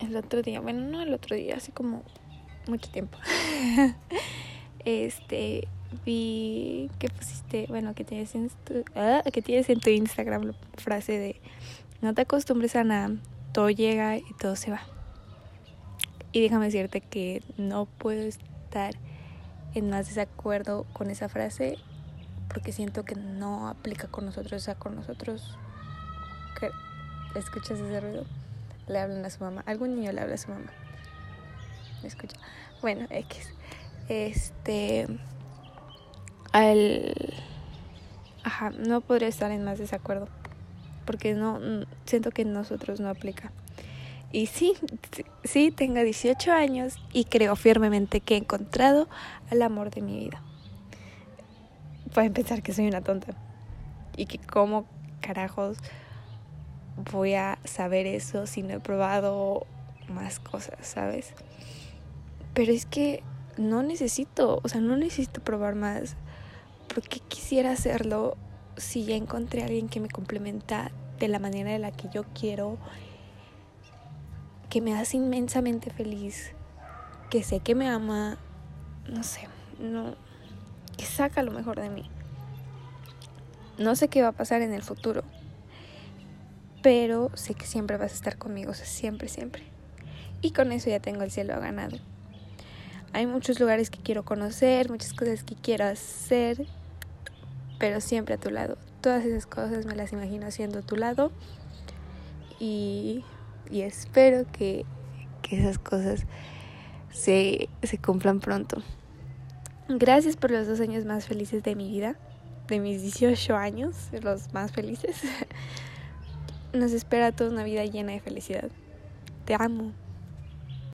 el otro día, bueno, no el otro día, hace como mucho tiempo. este, vi que pusiste, bueno, que tienes en tu, ah, que tienes en tu Instagram la frase de no te acostumbres a nada, todo llega y todo se va. Y déjame decirte que no puedo estar en más desacuerdo con esa frase porque siento que no aplica con nosotros, o sea, con nosotros escuchas ese ruido, le hablan a su mamá, algún niño le habla a su mamá. ¿Me escucha? Bueno, X. Este al ajá, no podría estar en más desacuerdo porque no siento que nosotros no aplica. Y sí, sí, tengo 18 años y creo firmemente que he encontrado al amor de mi vida. Pueden pensar que soy una tonta y que como carajos voy a saber eso si no he probado más cosas, ¿sabes? Pero es que no necesito, o sea, no necesito probar más. porque quisiera hacerlo si ya encontré a alguien que me complementa de la manera de la que yo quiero que me hace inmensamente feliz, que sé que me ama, no sé, no, que saca lo mejor de mí. No sé qué va a pasar en el futuro, pero sé que siempre vas a estar conmigo, siempre, siempre. Y con eso ya tengo el cielo ganado. Hay muchos lugares que quiero conocer, muchas cosas que quiero hacer, pero siempre a tu lado. Todas esas cosas me las imagino haciendo a tu lado y y espero que, esas cosas se, se cumplan pronto. Gracias por los dos años más felices de mi vida, de mis 18 años, los más felices. Nos espera toda una vida llena de felicidad. Te amo.